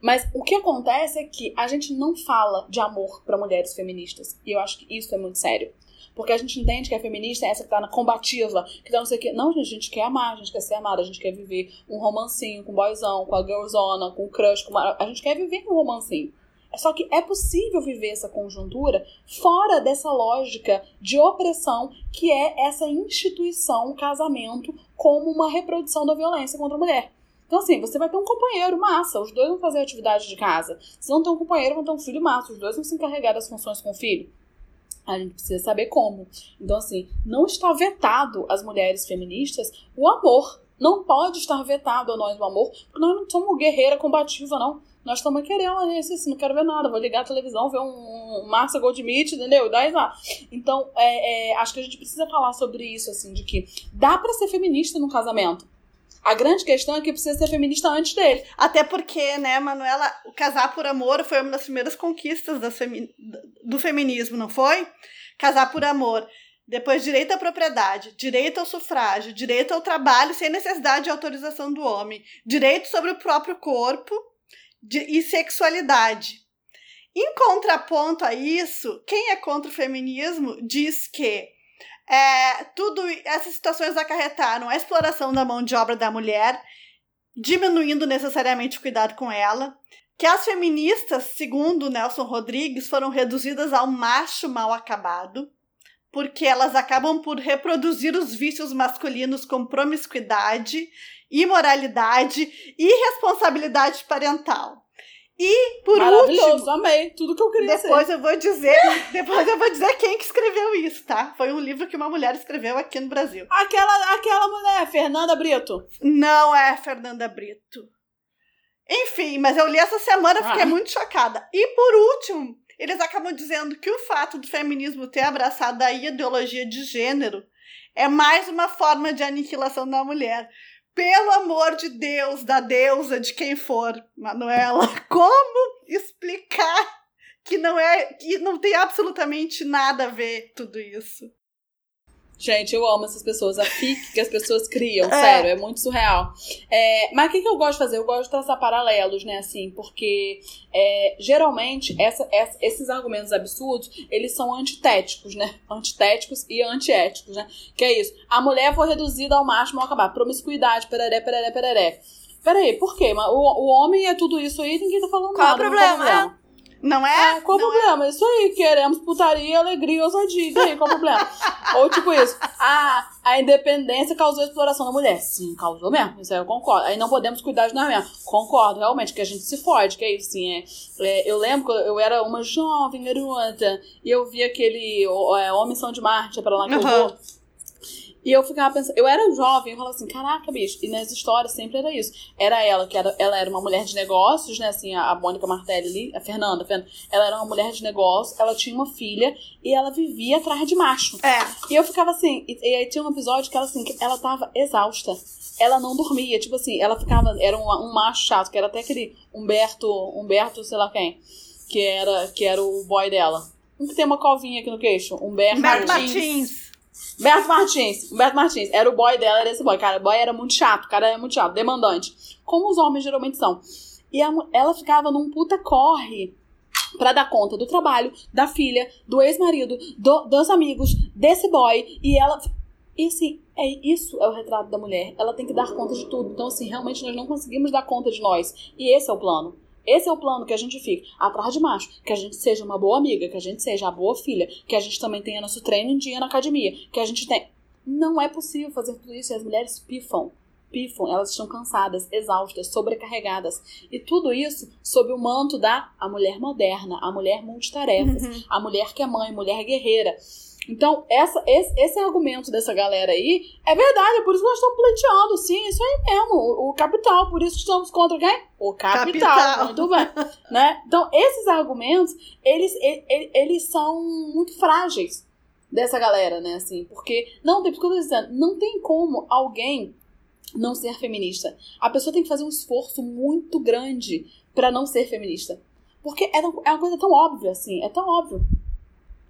Mas o que acontece é que a gente não fala de amor para mulheres feministas. E eu acho que isso é muito sério. Porque a gente entende que a feminista é essa que tá na combativa, que tá não sei o quê. Não, gente, a gente quer amar, a gente quer ser amada, a gente quer viver um romancinho com o boyzão, com a girlzona, com o crush, com uma... a gente quer viver um romancinho. Só que é possível viver essa conjuntura fora dessa lógica de opressão que é essa instituição casamento como uma reprodução da violência contra a mulher. Então, assim, você vai ter um companheiro massa, os dois vão fazer atividade de casa. Se não tem um companheiro, vão ter um filho massa, os dois vão se encarregar das funções com o filho. A gente precisa saber como. Então, assim, não está vetado às mulheres feministas o amor. Não pode estar vetado a nós o amor, porque nós não somos guerreira combativa, não. Nós estamos querendo, assim, assim, não quero ver nada, vou ligar a televisão, ver um, um Márcia Goldschmidt, entendeu? Daí lá. Então, é, é, acho que a gente precisa falar sobre isso, assim, de que dá para ser feminista no casamento. A grande questão é que precisa ser feminista antes dele. Até porque, né, Manuela, o casar por amor foi uma das primeiras conquistas femi do feminismo, não foi? Casar por amor. Depois, direito à propriedade, direito ao sufrágio, direito ao trabalho sem necessidade de autorização do homem, direito sobre o próprio corpo de, e sexualidade. Em contraponto a isso, quem é contra o feminismo diz que é, tudo essas situações acarretaram a exploração da mão de obra da mulher, diminuindo necessariamente o cuidado com ela, que as feministas, segundo Nelson Rodrigues, foram reduzidas ao macho mal acabado, porque elas acabam por reproduzir os vícios masculinos com promiscuidade, imoralidade e responsabilidade parental. E por Maravilhoso, último, amei. Tudo que eu queria depois ser. eu vou dizer, [laughs] depois eu vou dizer quem que escreveu isso, tá? Foi um livro que uma mulher escreveu aqui no Brasil. Aquela, aquela mulher, Fernanda Brito. Não é Fernanda Brito. Enfim, mas eu li essa semana, fiquei Ah. muito chocada. E por último, eles acabam dizendo que o fato do feminismo ter abraçado a ideologia de gênero é mais uma forma de aniquilação da mulher. Pelo amor de Deus, da deusa, de quem for, Manuela, [laughs] como explicar que não é que não tem absolutamente nada a ver tudo isso? Gente, eu amo essas pessoas. A fic que as pessoas criam, É. sério, é muito surreal. É, mas o que, que eu gosto de fazer? Eu gosto de traçar paralelos, né, assim, porque é, geralmente essa- essa- esses argumentos absurdos, eles são antitéticos, né? Antitéticos e antiéticos, né? Que é isso. A mulher foi reduzida ao macho mal acabar. Promiscuidade, pereré, pereré, pereré. Peraí, por quê? Mas O, o homem é tudo isso aí ninguém tá falando Qual é o nada. problema? Não é? É, qual o Não problema? Isso aí, queremos putaria, alegria e ousadia. E qual o problema? [laughs] Ou tipo isso, ah, a independência causou exploração da mulher. Sim, causou mesmo, isso aí eu concordo. Aí não podemos cuidar de nós mesmo. Concordo, realmente, que a gente se fode, que é isso, sim. É, é, eu lembro que eu era uma jovem garota e eu vi aquele é, Homem São de Marte, pra lá que eu Aham. vou. E eu ficava pensando, eu era jovem, eu falava assim, caraca, bicho, e nas histórias sempre era isso. Era ela, que era, ela era uma mulher de negócios, né, assim, a, a Mônica Martelli ali, a Fernanda, a Fernanda, ela era uma mulher de negócios, ela tinha uma filha e ela vivia atrás de macho. É. E eu ficava assim, e, e aí tinha um episódio que ela assim, que ela tava exausta. Ela não dormia, tipo assim, ela ficava, era um, um macho chato, que era até aquele Humberto, Humberto, sei lá quem, que era, que era o boy dela. Um que tem uma covinha aqui no queixo, Humberto, Humberto Martins. Martins. Humberto Martins. Humberto Martins. Era o boy dela, era esse boy. Cara, o boy era muito chato, o cara era muito chato, demandante. Como os homens geralmente são. E a ela ficava num puta corre pra dar conta do trabalho, da filha, do ex-marido, do- dos amigos, desse boy. E ela. E assim, é, isso é o retrato da mulher. Ela tem que dar conta de tudo. Então, assim, realmente nós não conseguimos dar conta de nós. E esse é o plano. Esse é o plano que a gente fica atrás de macho, que a gente seja uma boa amiga, que a gente seja a boa filha, que a gente também tenha nosso treino em dia na academia, que a gente tem. Não é possível fazer tudo isso e as mulheres pifam. Pifam, elas estão cansadas, exaustas, sobrecarregadas. E tudo isso sob o manto da a mulher moderna, a mulher multitarefas, Uhum. a mulher que é mãe, mulher guerreira. Então, essa, esse, esse argumento dessa galera aí é verdade, é por isso que nós estamos pleiteando, sim, isso aí mesmo, o, o capital, por isso que estamos contra quem? O capital, Capital. muito bem. [laughs] né? Então, esses argumentos, eles, e- e- eles são muito frágeis dessa galera, né, assim, porque, não, tem, porque eu tô dizendo, não tem como alguém não ser feminista. A pessoa tem que fazer um esforço muito grande pra não ser feminista. Porque é, é uma coisa tão óbvia, assim, é tão óbvio. Que se-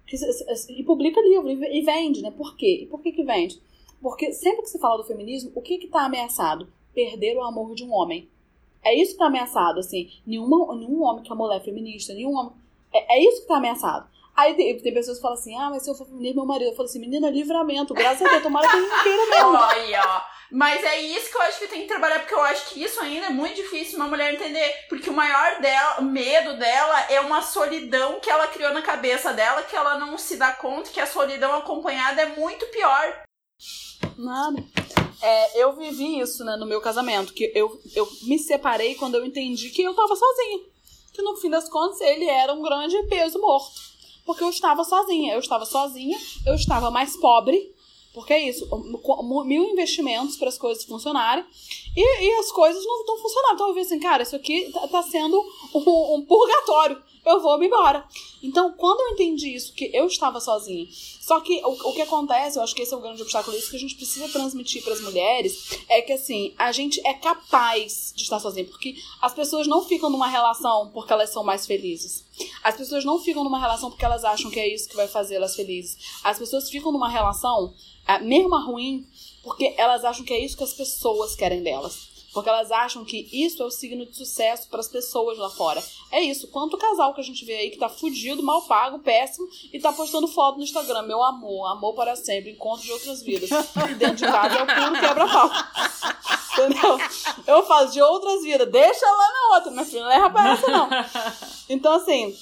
se- se- E publica livro e vende, né? Por quê? E por que que vende? Porque sempre que se fala do feminismo, o que que tá ameaçado? Perder o amor de um homem. É isso que tá ameaçado, assim. Nenhuma, nenhum homem que é mulher feminista, nenhum homem... É, é isso que tá ameaçado. Aí tem, tem pessoas que falam assim, ah, mas se eu for feminista, meu marido. Eu falo assim, menina, livramento, graças a Deus, tomara que ele não queira mesmo. Olha, ó. Mas é isso que eu acho que tem que trabalhar, porque eu acho que isso ainda é muito difícil uma mulher entender. Porque o maior dela, medo dela é uma solidão que ela criou na cabeça dela, que ela não se dá conta que a solidão acompanhada é muito pior. Nada. É, eu vivi isso, né, no meu casamento, que eu, eu me separei quando eu entendi que eu tava sozinha. Que no fim das contas ele era um grande peso morto. Porque eu estava sozinha. Eu estava sozinha, eu estava mais pobre. Porque é isso, mil investimentos para as coisas funcionarem e, e as coisas não estão funcionando. Então eu vi assim, cara, isso aqui tá, tá sendo um, um purgatório. Eu vou me embora. Então, quando eu entendi isso, que eu estava sozinha, só que o, o que acontece, eu acho que esse é o grande obstáculo, isso que a gente precisa transmitir para as mulheres, é que assim, a gente é capaz de estar sozinha, porque as pessoas não ficam numa relação porque elas são mais felizes. As pessoas não ficam numa relação porque elas acham que é isso que vai fazer elas felizes. As pessoas ficam numa relação, mesmo a ruim, porque elas acham que é isso que as pessoas querem delas. Porque elas acham que isso é o signo de sucesso para as pessoas lá fora. É isso. Quanto casal que a gente vê aí que tá fudido, mal pago, péssimo, e tá postando foto no Instagram. Meu amor, amor para sempre, encontro de outras vidas. E dentro de casa é o puro quebra-pau. [laughs] Entendeu? Eu falo de outras vidas. Deixa lá na outra, minha filha. Não leva pra essa, não. Então, assim,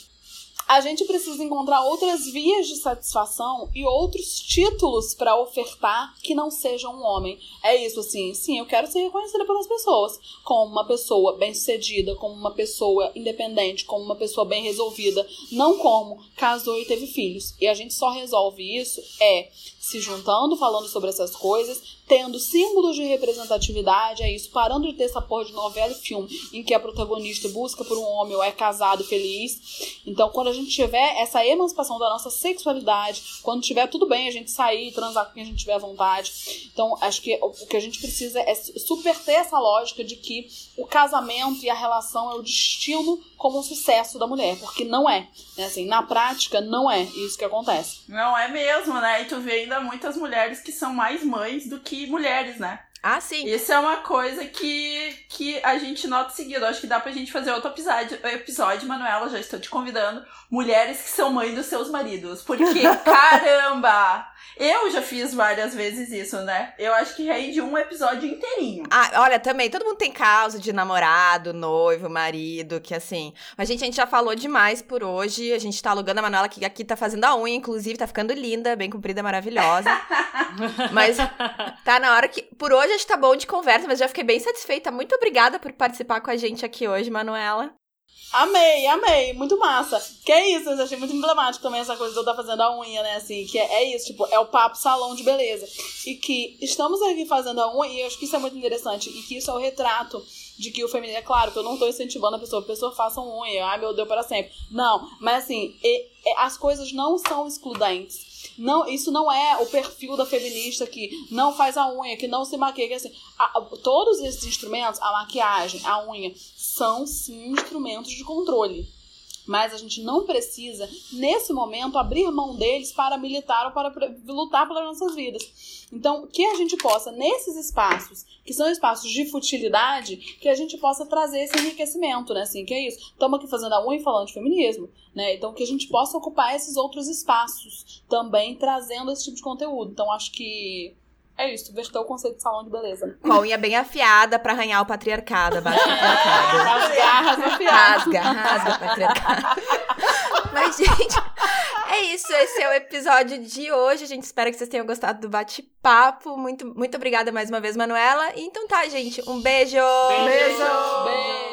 a gente precisa encontrar outras vias de satisfação e outros títulos pra ofertar que não sejam um homem. É isso, assim. Sim, eu quero ser reconhecida pelas pessoas como uma pessoa bem-sucedida, como uma pessoa independente, como uma pessoa bem resolvida. Não como casou e teve filhos. E a gente só resolve isso é se juntando, falando sobre essas coisas, tendo símbolos de representatividade, é isso, parando de ter essa porra de novela e filme em que a protagonista busca por um homem ou é casado feliz. Então, quando a gente tiver essa emancipação da nossa sexualidade, quando tiver tudo bem a gente sair transar com quem a gente tiver vontade. Então, acho que o que a gente precisa é subverter essa lógica de que o casamento e a relação é o destino como sucesso da mulher, porque não é. Né? Assim, na prática, não é isso que acontece. Não é mesmo, né? E tu vê ainda muitas mulheres que são mais mães do que mulheres, né? Ah, sim. Isso é uma coisa que, que a gente nota seguido. Acho que dá pra gente fazer outro episódio, episódio, Manuela, já estou te convidando. Mulheres que são mães dos seus maridos. Porque, [laughs] caramba! Eu já fiz várias vezes isso, né? Eu acho que rende um episódio inteirinho. Ah, olha, também, todo mundo tem causa de namorado, noivo, marido, que assim. Mas, gente, a gente já falou demais por hoje. A gente tá alugando a Manuela que aqui tá fazendo a unha, inclusive, tá ficando linda, bem comprida, maravilhosa. [laughs] mas tá na hora que. Por hoje acho que tá bom de conversa, mas já fiquei bem satisfeita. Muito obrigada por participar com a gente aqui hoje, Manuela. Amei, amei, muito massa. Que é isso, eu achei muito emblemático também essa coisa de eu estar fazendo a unha, né? Assim, que é, é isso, tipo, é o papo salão de beleza. E que estamos aqui fazendo a unha, e eu acho que isso é muito interessante, e que isso é o retrato de que o feminino. É claro que eu não tô incentivando a pessoa, a pessoa faça unha, ai meu Deus, para sempre. Não, mas assim, e- e as coisas não são excludentes. Não, isso não é o perfil da feminista que não faz a unha, que não se maquia. Que, assim, a- todos esses instrumentos, a maquiagem, a unha, são sim instrumentos de controle. Mas a gente não precisa, nesse momento, abrir mão deles para militar ou para lutar pelas nossas vidas. Então, que a gente possa, nesses espaços, que são espaços de futilidade, que a gente possa trazer esse enriquecimento, né? Assim, que é isso. Estamos aqui fazendo a unha e falando de feminismo, né? Então, que a gente possa ocupar esses outros espaços também, trazendo esse tipo de conteúdo. Então, acho que é isso, verter o conceito de salão de beleza. Com a unha bem afiada pra arranhar o patriarcado, abaixo do patriarcado. As garras afiadas. Rasga, rasga, patriarcado. Mas, gente, é isso. Esse é o episódio. episódio de hoje. A gente espera que vocês tenham gostado do bate-papo. Muito, muito obrigada mais uma vez, Manuela. Então tá, gente. Um beijo! Beijo! Beijo! Beijo!